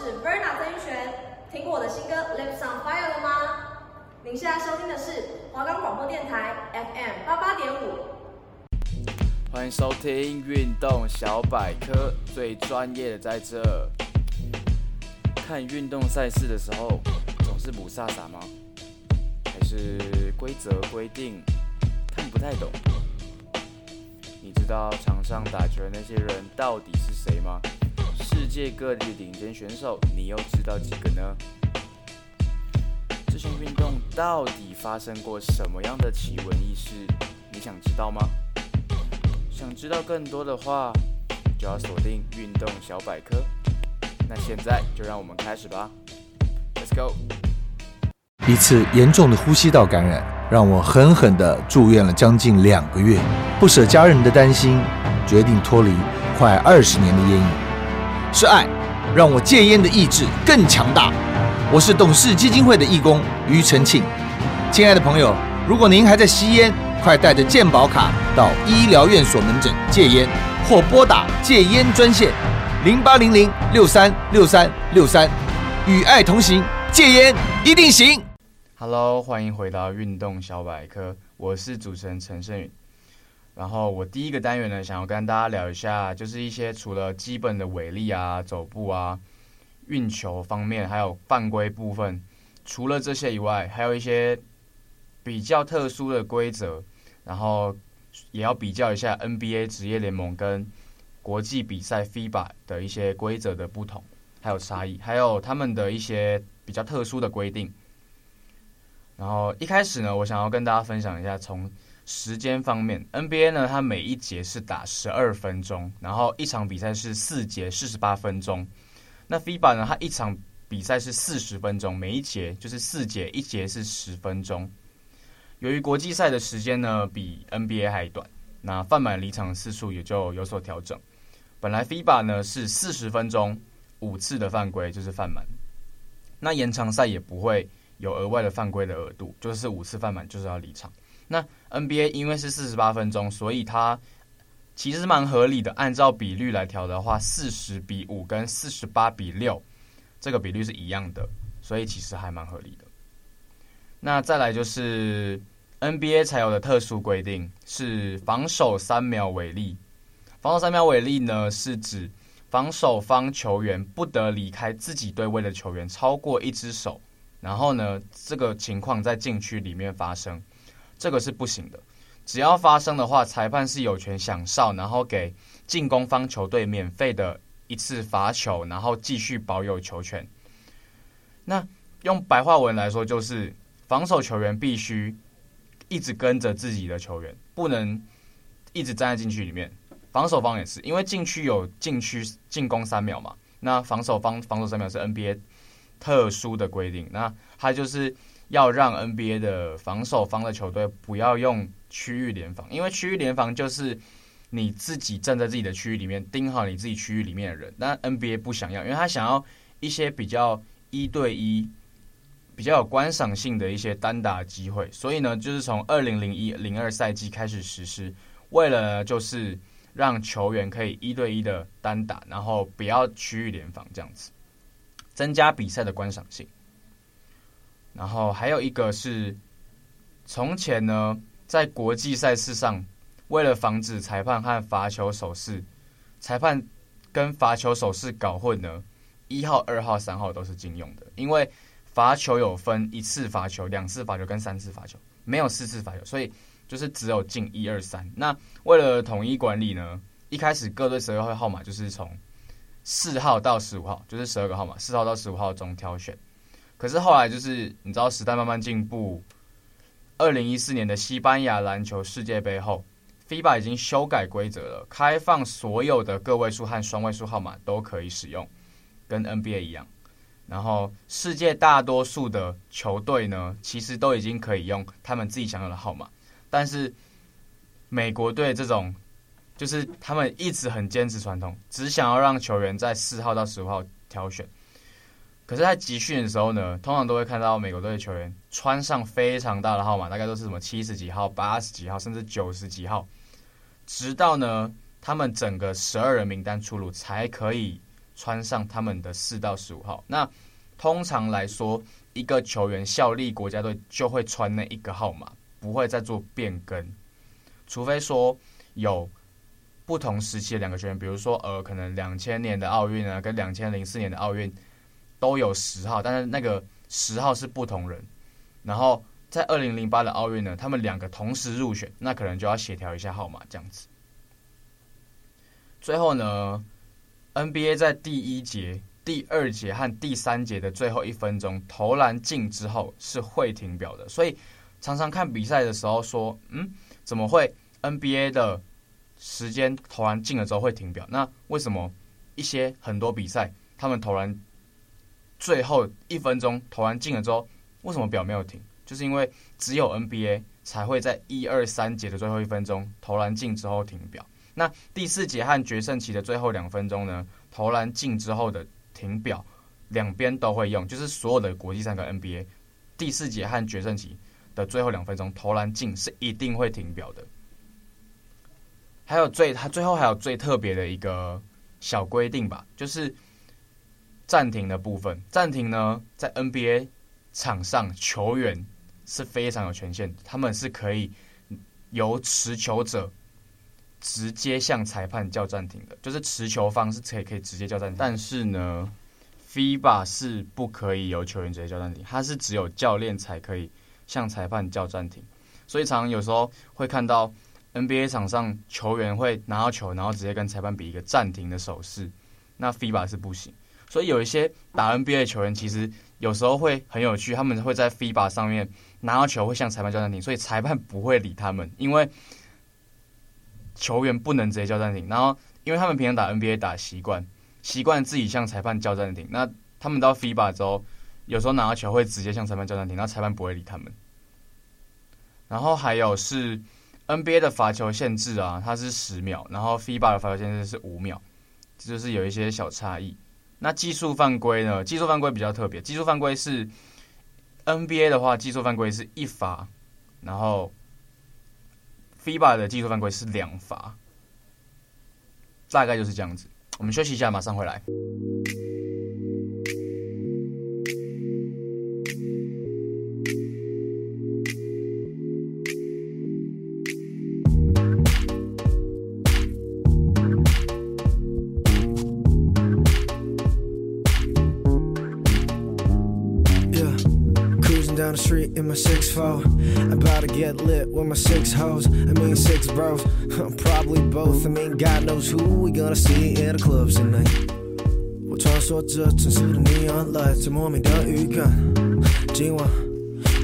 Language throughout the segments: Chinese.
是 Verna 曾玉璇。听过我的新歌《Lips on Fire》了吗？您现在收听的是华冈广播电台 FM 八八点五。欢迎收听运动小百科，最专业的在这。看运动赛事的时候，总是雾煞煞吗？还是规则规定看不太懂？你知道场上打球的那些人到底是谁吗？世界各地的顶尖选手，你又知道几个呢？这项运动到底发生过什么样的奇闻异事？你想知道吗？想知道更多的话，就要锁定运动小百科。那现在就让我们开始吧，Let's go。一次严重的呼吸道感染，让我狠狠地住院了将近两个月，不舍家人的担心，决定脱离快二十年的烟瘾。是爱，让我戒烟的意志更强大。我是董事基金会的义工庾澄庆。亲爱的朋友，如果您还在吸烟，快带着健保卡到医疗院所门诊戒烟，或拨打戒烟专线零八零零六三六三六三，与爱同行，戒烟一定行。Hello，欢迎回到运动小百科，我是主持人陈胜宇。然后我第一个单元呢，想要跟大家聊一下，就是一些除了基本的尾力啊、走步啊、运球方面，还有犯规部分，除了这些以外，还有一些比较特殊的规则，然后也要比较一下 NBA 职业联盟跟国际比赛 FIBA 的一些规则的不同，还有差异，还有他们的一些比较特殊的规定。然后一开始呢，我想要跟大家分享一下从。时间方面，NBA 呢，它每一节是打十二分钟，然后一场比赛是四节四十八分钟。那 FIBA 呢，它一场比赛是四十分钟，每一节就是四节，一节是十分钟。由于国际赛的时间呢比 NBA 还短，那犯满离场次数也就有所调整。本来 FIBA 呢是四十分钟五次的犯规就是犯满，那延长赛也不会有额外的犯规的额度，就是五次犯满就是要离场。那 NBA 因为是四十八分钟，所以它其实蛮合理的。按照比率来调的话，四十比五跟四十八比六这个比率是一样的，所以其实还蛮合理的。那再来就是 NBA 才有的特殊规定是防守三秒违例。防守三秒违例呢，是指防守方球员不得离开自己队位的球员超过一只手，然后呢，这个情况在禁区里面发生。这个是不行的，只要发生的话，裁判是有权响哨，然后给进攻方球队免费的一次罚球，然后继续保有球权。那用白话文来说，就是防守球员必须一直跟着自己的球员，不能一直站在禁区里面。防守方也是，因为禁区有禁区进攻三秒嘛，那防守方防守三秒是 NBA 特殊的规定，那他就是。要让 NBA 的防守方的球队不要用区域联防，因为区域联防就是你自己站在自己的区域里面盯好你自己区域里面的人。但 NBA 不想要，因为他想要一些比较一对一、比较有观赏性的一些单打机会。所以呢，就是从二零零一零二赛季开始实施，为了就是让球员可以一对一的单打，然后不要区域联防这样子，增加比赛的观赏性。然后还有一个是，从前呢，在国际赛事上，为了防止裁判和罚球手势，裁判跟罚球手势搞混呢，一号、二号、三号都是禁用的。因为罚球有分一次罚球、两次罚球跟三次罚球，没有四次罚球，所以就是只有禁一二三。那为了统一管理呢，一开始各队十二号号码就是从四号到十五号，就是十二个号码，四号到十五号中挑选。可是后来就是你知道时代慢慢进步，二零一四年的西班牙篮球世界杯后，FIBA 已经修改规则了，开放所有的个位数和双位数号码都可以使用，跟 NBA 一样。然后世界大多数的球队呢，其实都已经可以用他们自己想要的号码，但是美国队这种就是他们一直很坚持传统，只想要让球员在四号到十五号挑选。可是，在集训的时候呢，通常都会看到美国队的球员穿上非常大的号码，大概都是什么七十几号、八十几号，甚至九十几号。直到呢，他们整个十二人名单出炉，才可以穿上他们的四到十五号。那通常来说，一个球员效力国家队就会穿那一个号码，不会再做变更，除非说有不同时期的两个球员，比如说呃，可能两千年的奥运啊，跟两千零四年的奥运都有十号，但是那个十号是不同人。然后在二零零八的奥运呢，他们两个同时入选，那可能就要协调一下号码这样子。最后呢，NBA 在第一节。第二节和第三节的最后一分钟投篮进之后是会停表的，所以常常看比赛的时候说，嗯，怎么会 NBA 的时间投篮进了之后会停表？那为什么一些很多比赛他们投篮最后一分钟投篮进了之后，为什么表没有停？就是因为只有 NBA 才会在一二三节的最后一分钟投篮进之后停表。那第四节和决胜期的最后两分钟呢，投篮进之后的。停表，两边都会用，就是所有的国际赛跟 NBA 第四节和决胜期的最后两分钟投篮进是一定会停表的。还有最，它最后还有最特别的一个小规定吧，就是暂停的部分。暂停呢，在 NBA 场上球员是非常有权限的，他们是可以由持球者。直接向裁判叫暂停的，就是持球方是可以可以直接叫暂停，但是呢，FIBA 是不可以由球员直接叫暂停，他是只有教练才可以向裁判叫暂停，所以常常有时候会看到 NBA 场上球员会拿到球，然后直接跟裁判比一个暂停的手势，那 FIBA 是不行，所以有一些打 NBA 的球员其实有时候会很有趣，他们会在 FIBA 上面拿到球会向裁判叫暂停，所以裁判不会理他们，因为。球员不能直接叫暂停，然后因为他们平常打 NBA 打习惯，习惯自己向裁判叫暂停。那他们到 FIBA 之后，有时候拿到球会直接向裁判叫暂停，那裁判不会理他们。然后还有是 NBA 的罚球限制啊，它是十秒，然后 FIBA 的罚球限制是五秒，这就是有一些小差异。那技术犯规呢？技术犯规比较特别，技术犯规是 NBA 的话，技术犯规是一罚，然后。FIBA 的技术犯规是两罚，大概就是这样子。我们休息一下，马上回来。我穿梭着城市的 neon light，在莫名的预感。今晚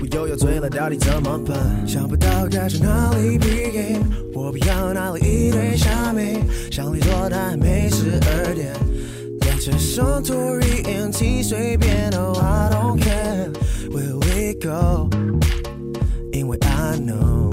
我又要醉了，到底怎么办？想不到该从哪里 begin，我不要哪里一堆虾米，想离座但还没十二点。连车上 Tory NT 随便，Oh I don't care where we go，因为 I know。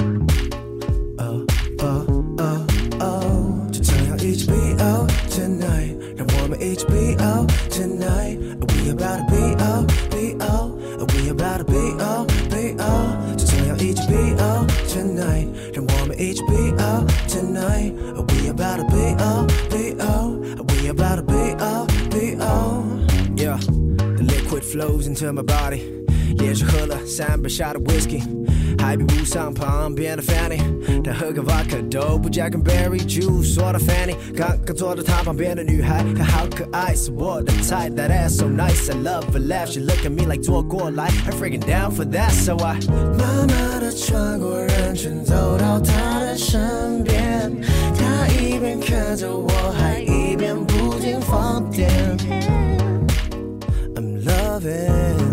一起 be out tonight, we about to be out, be out, we about to be out, be out，就这样一起 be out tonight，让我们一起 be out tonight, we about to be out, be out, we about to be out, be out, yeah, the liquid flows into my body， 连续喝了三杯下的 whisky。还比不上旁边的 Fanny，但喝个 Vodka 都不加根 Berry Juice。说到 Fanny，刚刚坐在他旁边的女孩，她好可爱，是我的菜。That ass so nice, I love her laugh. She look at me like 坐过来，I'm freaking down for that. So I 慢慢的穿过人群，走到她的身边，她一边看着我，还一边不停放电。I'm loving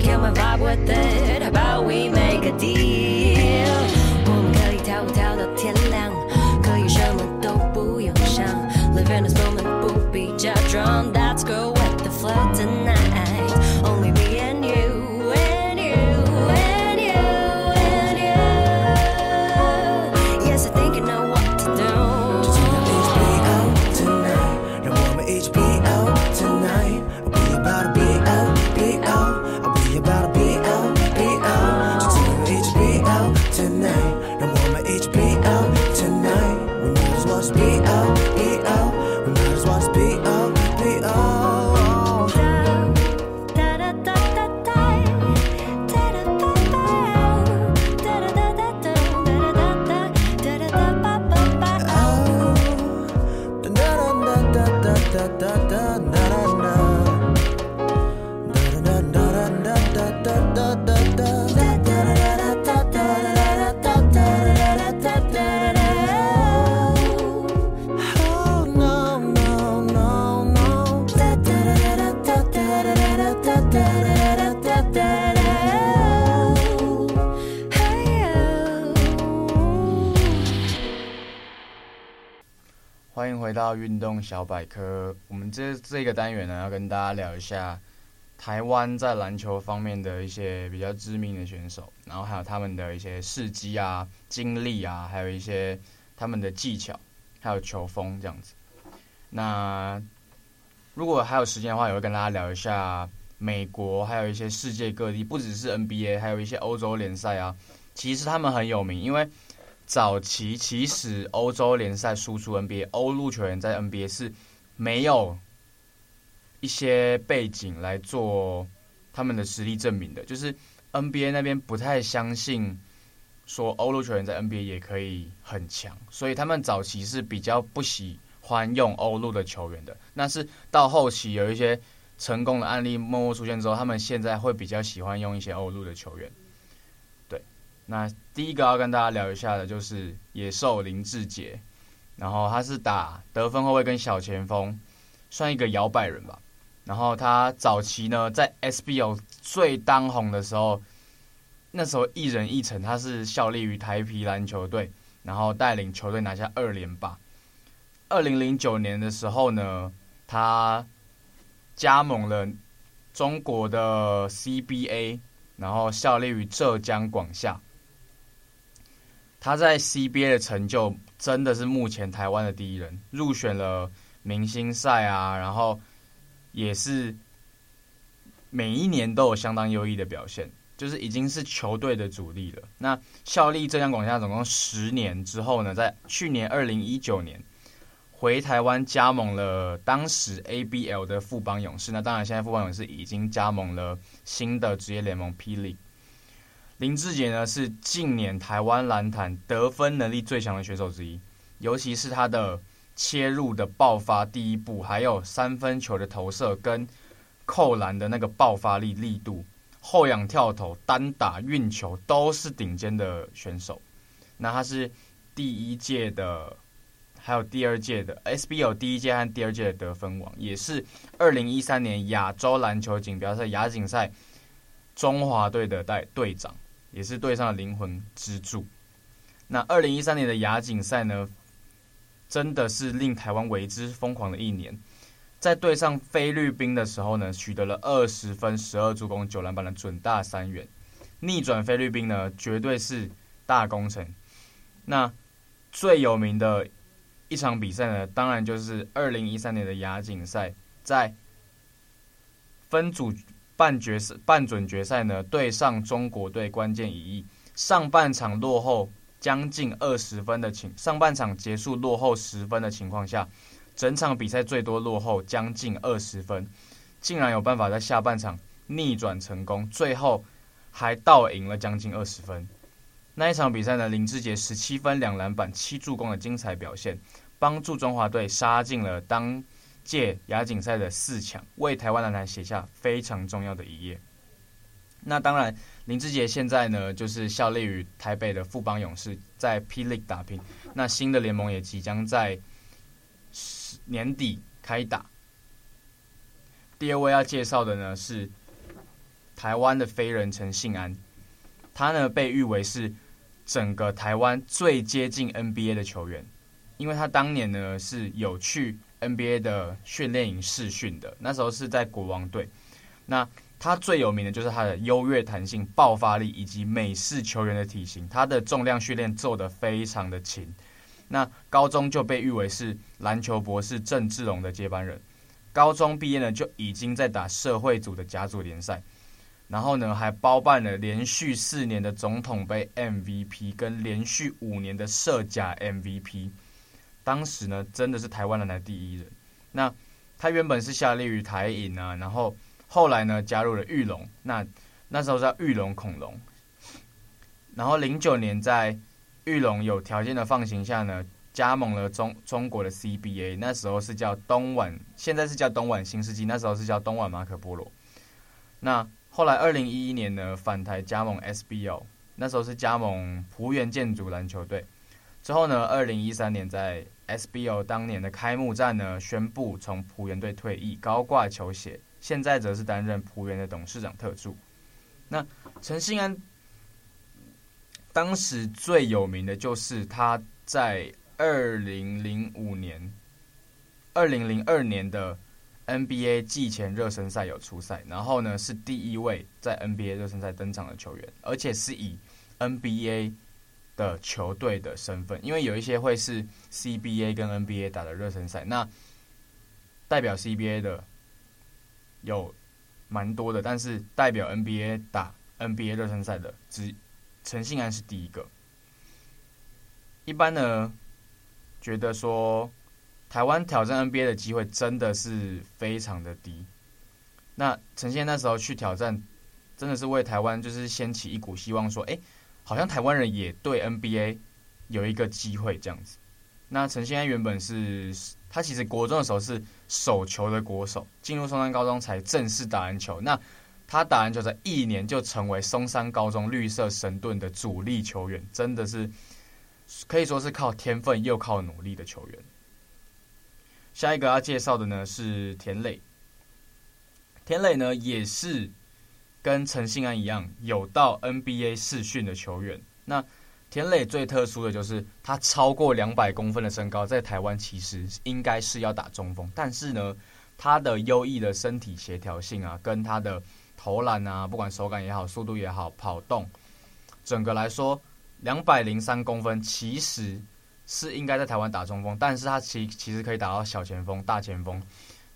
kill my vibe with it. 动小百科。我们这这个单元呢，要跟大家聊一下台湾在篮球方面的一些比较知名的选手，然后还有他们的一些事迹啊、经历啊，还有一些他们的技巧，还有球风这样子。那如果还有时间的话，也会跟大家聊一下美国，还有一些世界各地，不只是 NBA，还有一些欧洲联赛啊。其实他们很有名，因为早期其实欧洲联赛输出 NBA，欧陆球员在 NBA 是没有一些背景来做他们的实力证明的，就是 NBA 那边不太相信说欧陆球员在 NBA 也可以很强，所以他们早期是比较不喜欢用欧陆的球员的。那是到后期有一些成功的案例默默出现之后，他们现在会比较喜欢用一些欧陆的球员。那第一个要跟大家聊一下的就是野兽林志杰，然后他是打得分后卫跟小前锋，算一个摇摆人吧。然后他早期呢在 SBL 最当红的时候，那时候一人一城，他是效力于台啤篮球队，然后带领球队拿下二连霸。二零零九年的时候呢，他加盟了中国的 CBA，然后效力于浙江广厦。他在 CBA 的成就真的是目前台湾的第一人，入选了明星赛啊，然后也是每一年都有相当优异的表现，就是已经是球队的主力了。那效力浙江广厦总共十年之后呢，在去年二零一九年回台湾加盟了当时 ABL 的富邦勇士。那当然，现在富邦勇士已经加盟了新的职业联盟 P. League。林志杰呢是近年台湾篮坛得分能力最强的选手之一，尤其是他的切入的爆发第一步，还有三分球的投射跟扣篮的那个爆发力力度，后仰跳投、单打、运球都是顶尖的选手。那他是第一届的，还有第二届的 SBL 第一届和第二届的得分王，也是二零一三年亚洲篮球锦标赛亚锦赛中华队的代队长。也是队上的灵魂支柱。那二零一三年的亚锦赛呢，真的是令台湾为之疯狂的一年。在对上菲律宾的时候呢，取得了二十分、十二助攻、九篮板的准大三元，逆转菲律宾呢，绝对是大工程。那最有名的一场比赛呢，当然就是二零一三年的亚锦赛，在分组。半决赛、半准决赛呢，对上中国队，关键一役，上半场落后将近二十分的情，上半场结束落后十分的情况下，整场比赛最多落后将近二十分，竟然有办法在下半场逆转成功，最后还倒赢了将近二十分。那一场比赛呢，林志杰十七分、两篮板、七助攻的精彩表现，帮助中华队杀进了当。届亚锦赛的四强，为台湾男篮写下非常重要的一页。那当然，林志杰现在呢，就是效力于台北的富邦勇士，在 P League 打拼。那新的联盟也即将在年底开打。第二位要介绍的呢是台湾的飞人陈信安，他呢被誉为是整个台湾最接近 NBA 的球员。因为他当年呢是有去 NBA 的训练营试训的，那时候是在国王队。那他最有名的就是他的优越弹性、爆发力以及美式球员的体型，他的重量训练做得非常的勤。那高中就被誉为是篮球博士郑志龙的接班人。高中毕业呢就已经在打社会组的甲组联赛，然后呢还包办了连续四年的总统杯 MVP 跟连续五年的社甲 MVP。当时呢真的是台湾人的第一人。那他原本是效力于台影啊，然后后来呢加入了裕隆，那那时候叫裕隆恐龙。然后零九年在裕隆有条件的放行下呢，加盟了中中国的 CBA，那时候是叫东莞，现在是叫东莞新世纪，那时候是叫东莞马可波罗。那后来二零一一年呢返台加盟 SBL，那时候是加盟璞园建筑篮球队。之后呢，二零一三年在 SBO 当年的开幕战呢，宣布从璞园队退役，高挂球鞋，现在则是担任璞园的董事长特助。那陈信安。当时最有名的就是他在二零零五年、二零零二年的 NBA 季前热身赛有出赛，然后呢是第一位在 NBA 热身赛登场的球员，而且是以 NBA 的球队的身份，因为有一些会是 CBA 跟 NBA 打的热身赛，那代表 CBA 的有蛮多的，但是代表 NBA 打 NBA 热身赛的只。陈信安是第一个。一般呢，觉得说台湾挑战 NBA 的机会真的是非常的低。那陈信那时候去挑战，真的是为台湾就是掀起一股希望，说，哎，好像台湾人也对 NBA 有一个机会这样子。那陈信安原本是他其实国中的时候是手球的国手，进入松山高中才正式打篮球。那他打篮球在一年就成为松山高中绿色神盾的主力球员，真的是可以说是靠天分又靠努力的球员。下一个要介绍的呢是田磊，田磊呢也是跟陈信安一样有到 NBA 试训的球员。那田磊最特殊的就是他超过两百公分的身高，在台湾其实应该是要打中锋，但是呢，他的优异的身体协调性啊，跟他的投篮啊，不管手感也好，速度也好，跑动，整个来说，两百零三公分其实是应该在台湾打中锋，但是他其其实可以打到小前锋、大前锋，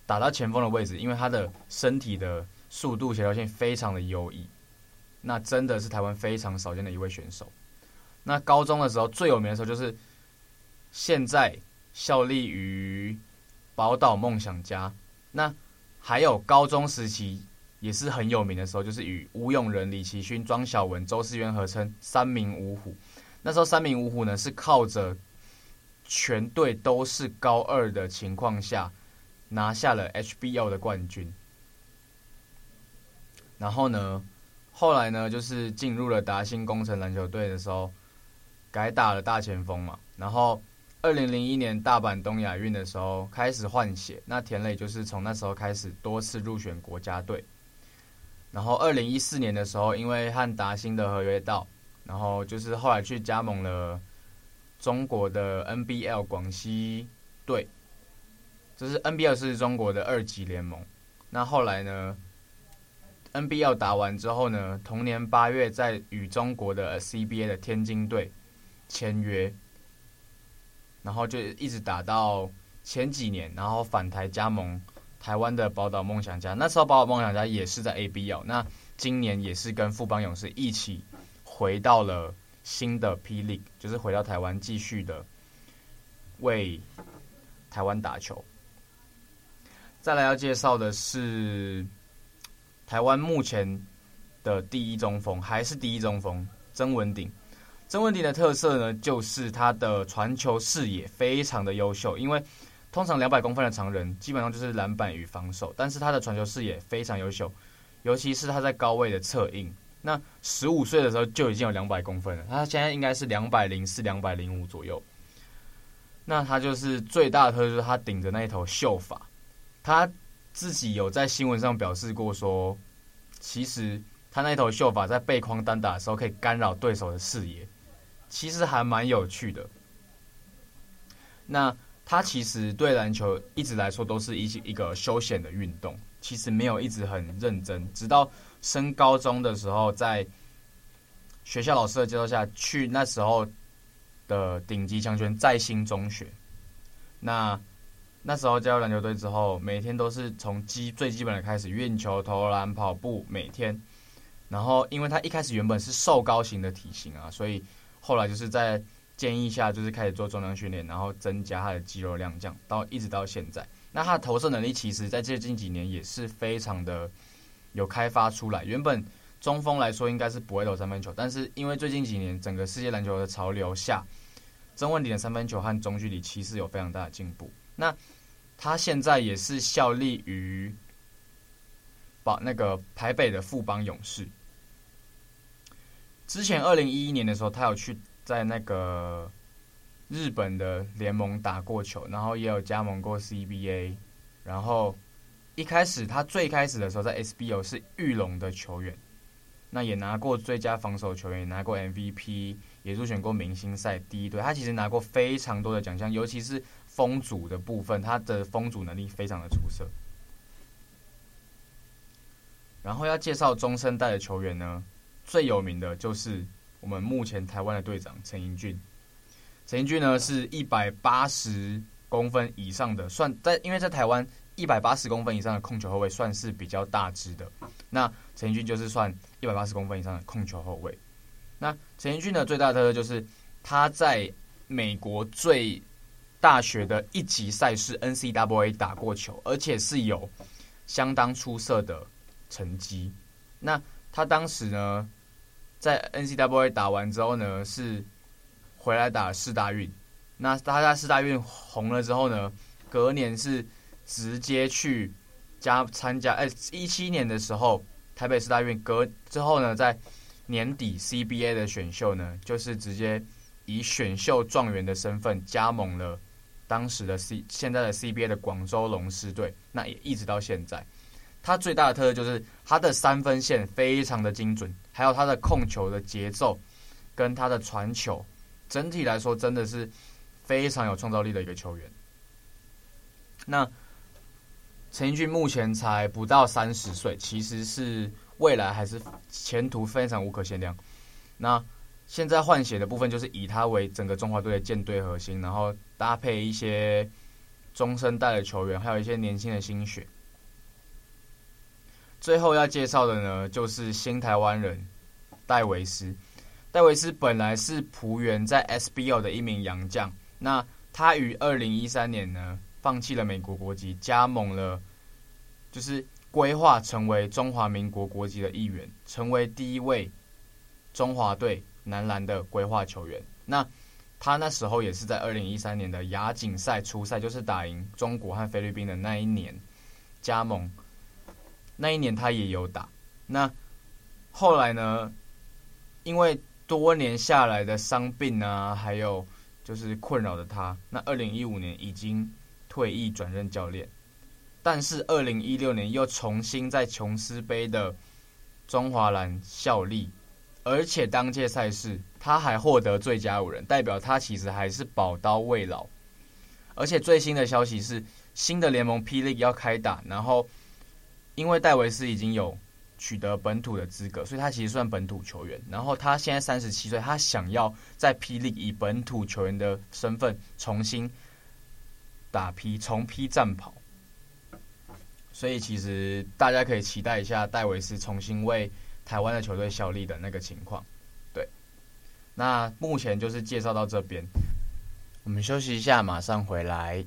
打到前锋的位置，因为他的身体的速度协调性非常的优异，那真的是台湾非常少见的一位选手。那高中的时候最有名的时候就是现在效力于宝岛梦想家，那还有高中时期。也是很有名的时候，就是与吴永仁、李奇勋、庄晓雯、周思渊合称三名五虎。那时候三名五虎呢，是靠着全队都是高二的情况下，拿下了 HBL 的冠军。然后呢，后来呢，就是进入了达兴工程篮球队的时候，改打了大前锋嘛。然后二零零一年大阪东亚运的时候开始换血，那田磊就是从那时候开始多次入选国家队。然后，二零一四年的时候，因为和达兴的合约到，然后就是后来去加盟了中国的 NBL 广西队，就是 NBL 是中国的二级联盟。那后来呢，NBL 打完之后呢，同年八月在与中国的 CBA 的天津队签约，然后就一直打到前几年，然后返台加盟。台湾的宝岛梦想家，那时候宝岛梦想家也是在 ABL，那今年也是跟富邦勇士一起回到了新的 PL，就是回到台湾继续的为台湾打球。再来要介绍的是台湾目前的第一中锋，还是第一中锋曾文鼎。曾文鼎的特色呢，就是他的传球视野非常的优秀，因为。通常两百公分的常人，基本上就是篮板与防守，但是他的传球视野非常优秀，尤其是他在高位的策应。那十五岁的时候就已经有两百公分了，他现在应该是两百零四、两百零五左右。那他就是最大的特色，就是他顶着那一头秀发。他自己有在新闻上表示过说，其实他那头秀发在背框单打的时候可以干扰对手的视野，其实还蛮有趣的。那他其实对篮球一直来说都是一一个休闲的运动，其实没有一直很认真。直到升高中的时候，在学校老师的介绍下去，那时候的顶级强权在新中学。那那时候加入篮球队之后，每天都是从基最基本的开始，运球、投篮、跑步，每天。然后，因为他一开始原本是瘦高型的体型啊，所以后来就是在建议下，就是开始做重量训练，然后增加他的肌肉量，这样到一直到现在。那他的投射能力，其实在最近几年也是非常的有开发出来。原本中锋来说应该是不会投三分球，但是因为最近几年整个世界篮球的潮流下，曾文鼎的三分球和中距离其实有非常大的进步。那他现在也是效力于把那个台北的富邦勇士。之前二零一一年的时候，他有去在那个日本的联盟打过球，然后也有加盟过 CBA。然后一开始他最开始的时候在 SBO 是玉龙的球员，那也拿过最佳防守球员，拿过 MVP，也入选过明星赛第一队。他其实拿过非常多的奖项，尤其是。封阻的部分，他的封阻能力非常的出色。然后要介绍中生代的球员呢，最有名的就是我们目前台湾的队长陈英俊。陈英俊呢是一百八十公分以上的，算在因为在台湾一百八十公分以上的控球后卫算是比较大只的。那陈英俊就是算一百八十公分以上的控球后卫。那陈英俊的最大的特色就是他在美国最大学的一级赛事 NCAA 打过球，而且是有相当出色的成绩。那他当时呢，在 NCAA 打完之后呢，是回来打四大运。那他在四大运红了之后呢，隔年是直接去加参加。哎，一七年的时候，台北四大运隔之后呢，在年底 CBA 的选秀呢，就是直接以选秀状元的身份加盟了。当时的 C 现在的 CBA 的广州龙狮队，那也一直到现在，他最大的特色就是他的三分线非常的精准，还有他的控球的节奏跟他的传球，整体来说真的是非常有创造力的一个球员。那陈奕迅目前才不到三十岁，其实是未来还是前途非常无可限量。那现在换血的部分就是以他为整个中华队的舰队核心，然后搭配一些中生代的球员，还有一些年轻的新血。最后要介绍的呢，就是新台湾人戴维斯。戴维斯本来是璞园在 SBO 的一名洋将，那他于二零一三年呢，放弃了美国国籍，加盟了，就是规划成为中华民国国籍的一员，成为第一位中华队。男篮的规划球员，那他那时候也是在二零一三年的亚锦赛初赛，就是打赢中国和菲律宾的那一年加盟。那一年他也有打。那后来呢，因为多年下来的伤病啊，还有就是困扰着他，那二零一五年已经退役转任教练，但是二零一六年又重新在琼斯杯的中华蓝效力。而且当届赛事他还获得最佳五人，代表他其实还是宝刀未老。而且最新的消息是，新的联盟 P League 要开打，然后因为戴维斯已经有取得本土的资格，所以他其实算本土球员。然后他现在三十七岁，他想要在 P League 以本土球员的身份重新打 P，重披战袍。所以其实大家可以期待一下戴维斯重新为。台湾的球队效力的那个情况，对，那目前就是介绍到这边，我们休息一下，马上回来。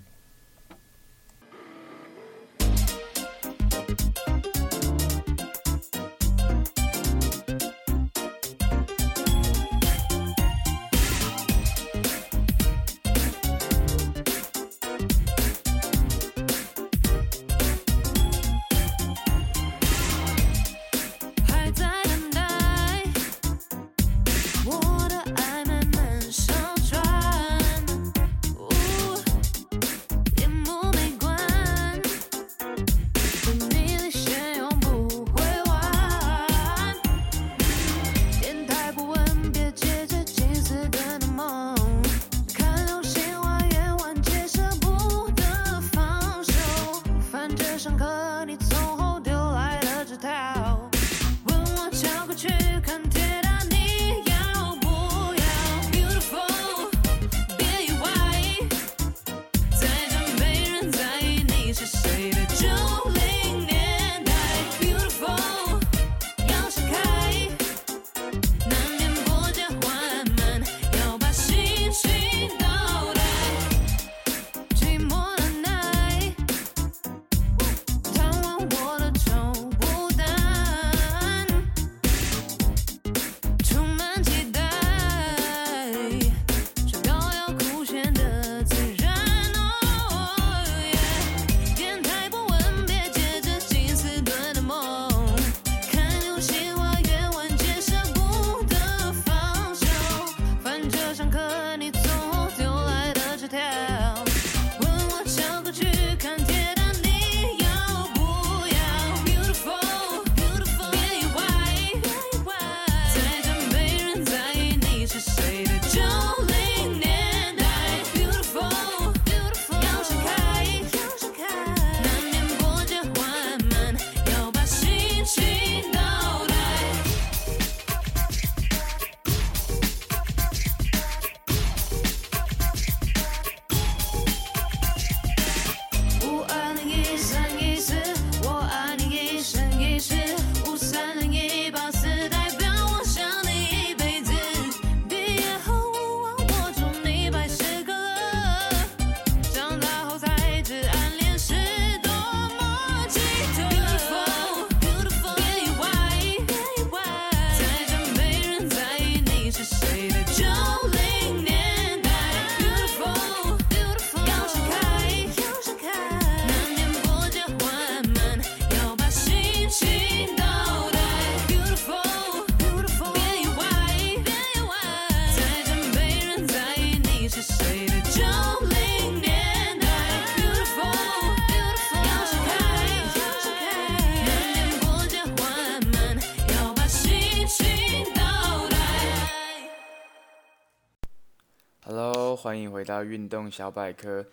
欢迎回到运动小百科。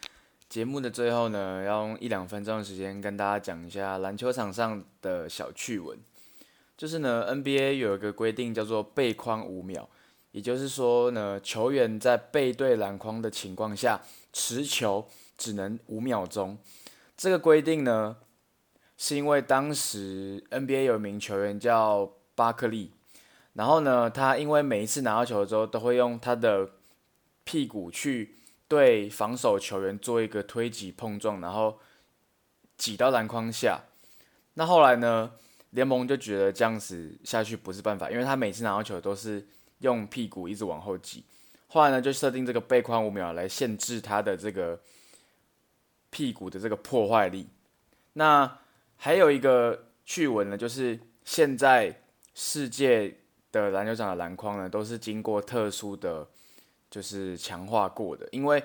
节目的最后呢，要用一两分钟的时间跟大家讲一下篮球场上的小趣闻。就是呢，NBA 有一个规定叫做背框五秒，也就是说呢，球员在背对篮筐的情况下持球只能五秒钟。这个规定呢，是因为当时 NBA 有一名球员叫巴克利，然后呢，他因为每一次拿到球之后都会用他的屁股去对防守球员做一个推挤碰撞，然后挤到篮筐下。那后来呢，联盟就觉得这样子下去不是办法，因为他每次拿到球都是用屁股一直往后挤。后来呢，就设定这个背框五秒来限制他的这个屁股的这个破坏力。那还有一个趣闻呢，就是现在世界的篮球场的篮筐呢，都是经过特殊的。就是强化过的，因为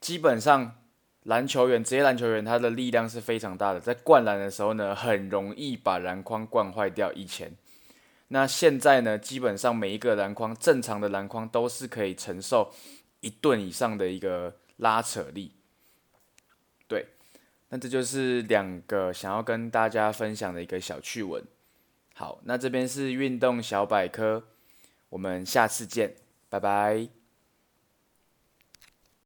基本上篮球员、职业篮球员他的力量是非常大的，在灌篮的时候呢，很容易把篮筐灌坏掉。以前，那现在呢，基本上每一个篮筐，正常的篮筐都是可以承受一吨以上的一个拉扯力。对，那这就是两个想要跟大家分享的一个小趣闻。好，那这边是运动小百科，我们下次见。拜拜。